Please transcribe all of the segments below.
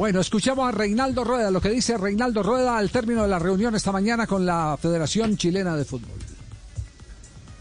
Bueno, escuchamos a Reinaldo Rueda, lo que dice Reinaldo Rueda al término de la reunión esta mañana con la Federación Chilena de Fútbol.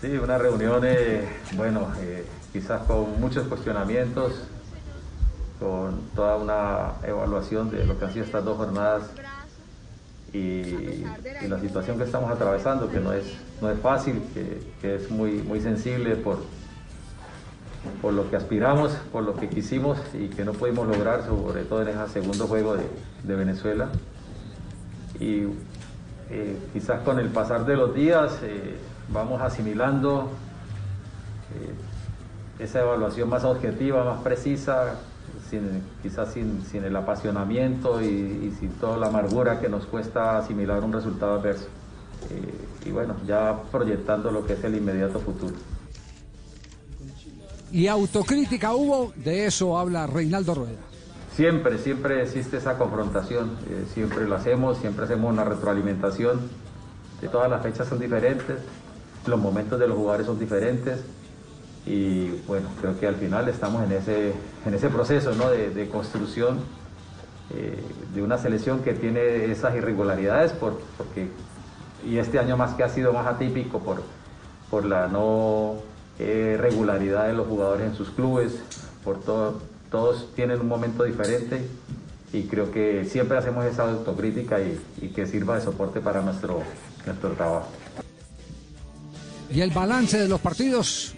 Sí, una reunión, eh, bueno, eh, quizás con muchos cuestionamientos, con toda una evaluación de lo que han sido estas dos jornadas y, la situación que estamos atravesando, que no es, no es fácil, que, que es muy, muy sensible por, por lo que aspiramos, por lo que quisimos y que no pudimos lograr, sobre todo en ese segundo juego de, Venezuela. Y eh, quizás con el pasar de los días eh, vamos asimilando eh, esa evaluación más objetiva, más precisa, sin, quizás sin, el apasionamiento y, sin toda la amargura que nos cuesta asimilar un resultado adverso. Y bueno, ya proyectando lo que es el inmediato futuro. ¿Y autocrítica hubo? De eso habla Reinaldo Rueda. Siempre, siempre existe esa confrontación, eh, siempre lo hacemos, siempre hacemos una retroalimentación. De todas las fechas son diferentes, los momentos de los jugadores son diferentes y bueno, creo que al final estamos en ese, en ese proceso ¿no? de, construcción eh, de una selección que tiene esas irregularidades por, porque, y este año más que ha sido más atípico por, por la no eh, regularidad de los jugadores en sus clubes, por todo, todos tienen un momento diferente y creo que siempre hacemos esa autocrítica y, y que sirva de soporte para nuestro, nuestro trabajo. ¿Y el balance de los partidos?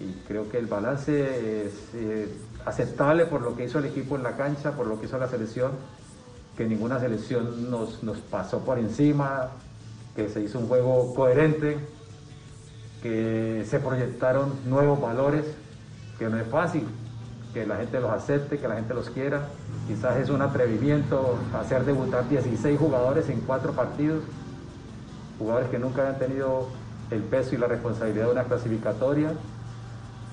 Y creo que el balance es eh, aceptable por lo que hizo el equipo en la cancha, por lo que hizo la selección, que ninguna selección nos, nos pasó por encima, que se hizo un juego coherente, que se proyectaron nuevos valores, que no es fácil, que la gente los acepte, que la gente los quiera. Quizás es un atrevimiento hacer debutar 16 jugadores en cuatro partidos, jugadores que nunca habían tenido el peso y la responsabilidad de una clasificatoria.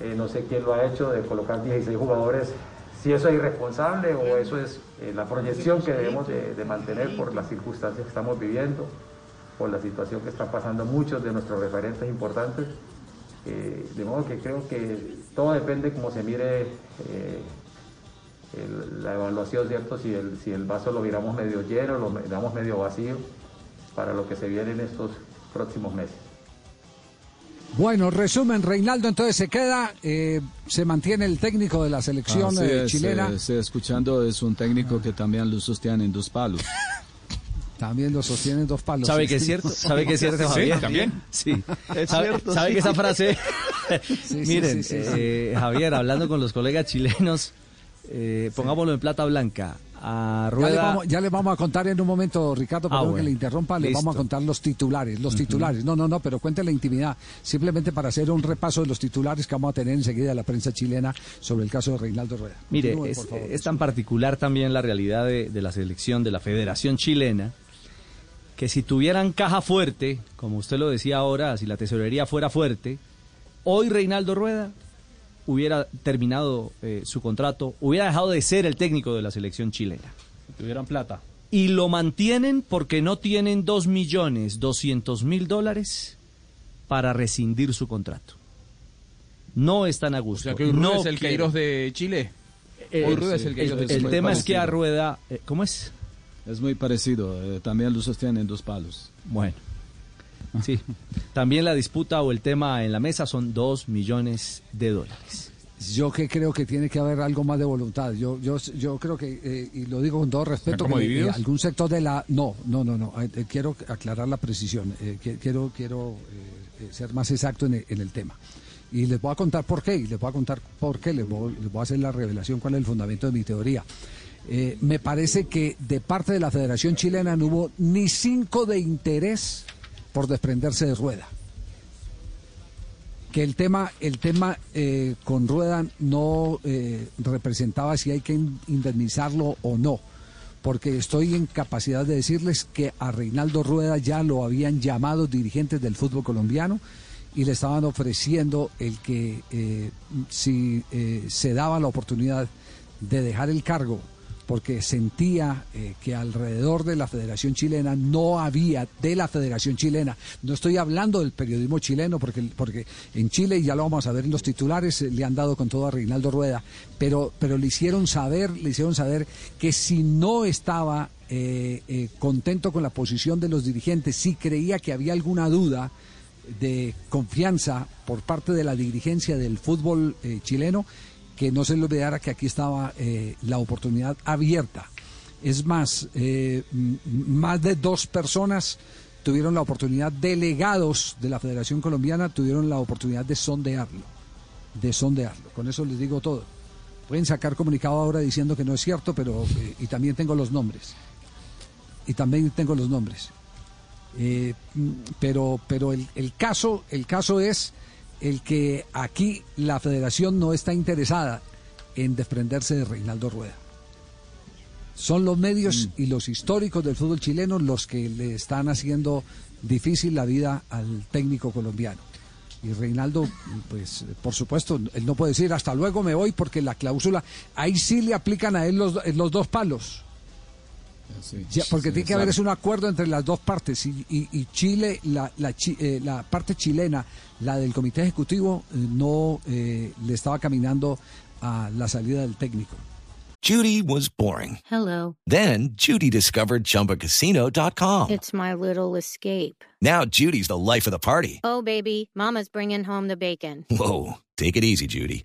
Eh, no sé quién lo ha hecho de colocar 16 jugadores, si eso es irresponsable o eso es eh, la proyección que debemos de, de mantener por las circunstancias que estamos viviendo, por la situación que están pasando muchos de nuestros referentes importantes. Eh, de modo que creo que todo depende cómo se mire eh, el, la evaluación, ¿cierto? Si el, si el vaso lo miramos medio lleno, lo miramos medio vacío, para lo que se viene en estos próximos meses. Bueno, resumen, Reinaldo entonces se queda, eh, se mantiene el técnico de la selección Así eh, es, chilena. eh, escuchando, es un técnico que también lo sostiene en dos palos. También lo sostienen dos palos. ¿Sabe que es cierto? ¿Sabe que es cierto, Sí, Javier? también. Sí. Es ¿Sabe, cierto, sabe sí. que esa frase... sí, Miren, sí, sí, sí. eh, Javier, hablando con los colegas chilenos, eh, pongámoslo en plata blanca. A Ya le, Rueda... vamos, ya le vamos a contar en un momento, Ricardo, perdón Ah, bueno. que le interrumpa, le Listo. vamos a contar los titulares, los titulares. No, no, no, pero cuente la intimidad, simplemente para hacer un repaso de los titulares que vamos a tener enseguida de la prensa chilena sobre el caso de Reinaldo Rueda. Mire, Continúe, es, por favor. es tan particular también la realidad de, de la selección, de la Federación Chilena, que si tuvieran caja fuerte, como usted lo decía ahora, si la tesorería fuera fuerte, hoy Reinaldo Rueda hubiera terminado eh, su contrato, hubiera dejado de ser el técnico de la selección chilena. Tuvieran plata. Y lo mantienen porque no tienen dos millones doscientos mil dólares para rescindir su contrato. No están a O gusto. sea que hoy no Rueda es el quieren. Queiroz de Chile. Eh, Hoy Rueda es el Queiroz de el Chile. tema es que a Rueda, eh, ¿cómo es? Es muy parecido, eh, también lo sostiene en dos palos. Bueno, sí. También la disputa o el tema en la mesa son dos millones de dólares. Yo que creo que tiene que haber algo más de voluntad. Yo, yo, yo creo que, eh, y lo digo con todo respeto, ¿Están como que, eh, divididos? algún sector de la... No, no, no, no. eh, eh, quiero aclarar la precisión. eh, qui- quiero quiero ser más exacto en el, en el tema. Y les voy a contar por qué, y les voy a contar por qué, les voy, les voy a hacer la revelación cuál es el fundamento de mi teoría. Eh, me parece que de parte de la Federación Chilena no hubo ni cinco de interés por desprenderse de rueda. que el tema, el tema eh, con Rueda no eh, representaba si hay que in- indemnizarlo o no, porque estoy en capacidad de decirles que a Reinaldo Rueda ya lo habían llamado dirigentes del fútbol colombiano y le estaban ofreciendo el que si se daba la oportunidad de dejar el cargo porque sentía eh, que alrededor de la Federación Chilena no había, de la Federación Chilena, no estoy hablando del periodismo chileno, porque, porque en Chile, ya lo vamos a ver en los titulares, eh, le han dado con todo a Reinaldo Rueda, pero, pero le hicieron saber, le hicieron saber que si no estaba eh, eh, contento con la posición de los dirigentes, si creía que había alguna duda, de confianza por parte de la dirigencia del fútbol chileno, que no se le olvidara que aquí estaba eh, la oportunidad abierta. Es más, eh, más de dos personas tuvieron la oportunidad, delegados de la Federación Colombiana tuvieron la oportunidad de sondearlo, de sondearlo. Con eso les digo todo. Pueden sacar comunicado ahora diciendo que no es cierto, pero eh, y también tengo los nombres. Y también tengo los nombres. Pero pero el caso el caso es el que aquí la federación no está interesada en desprenderse de Reinaldo Rueda. Son los medios y los históricos del fútbol chileno los que le están haciendo difícil la vida al técnico colombiano. Y Reinaldo, pues por supuesto, él no puede decir hasta luego me voy porque la cláusula, ahí sí le aplican a él los, los dos palos. Sí, Ya, porque sí, tiene que haber es un acuerdo entre las dos partes y, y- y Chile, la, la, chi- eh, la parte chilena, la del comité ejecutivo, eh, no eh, le estaba caminando a la salida del técnico. Judy was boring. Hello. Then Judy discovered ChumbaCasino.com. It's my little escape. Now Judy's the life of the party. Oh, baby, Mama's bringing home the bacon. Whoa, take it easy, Judy.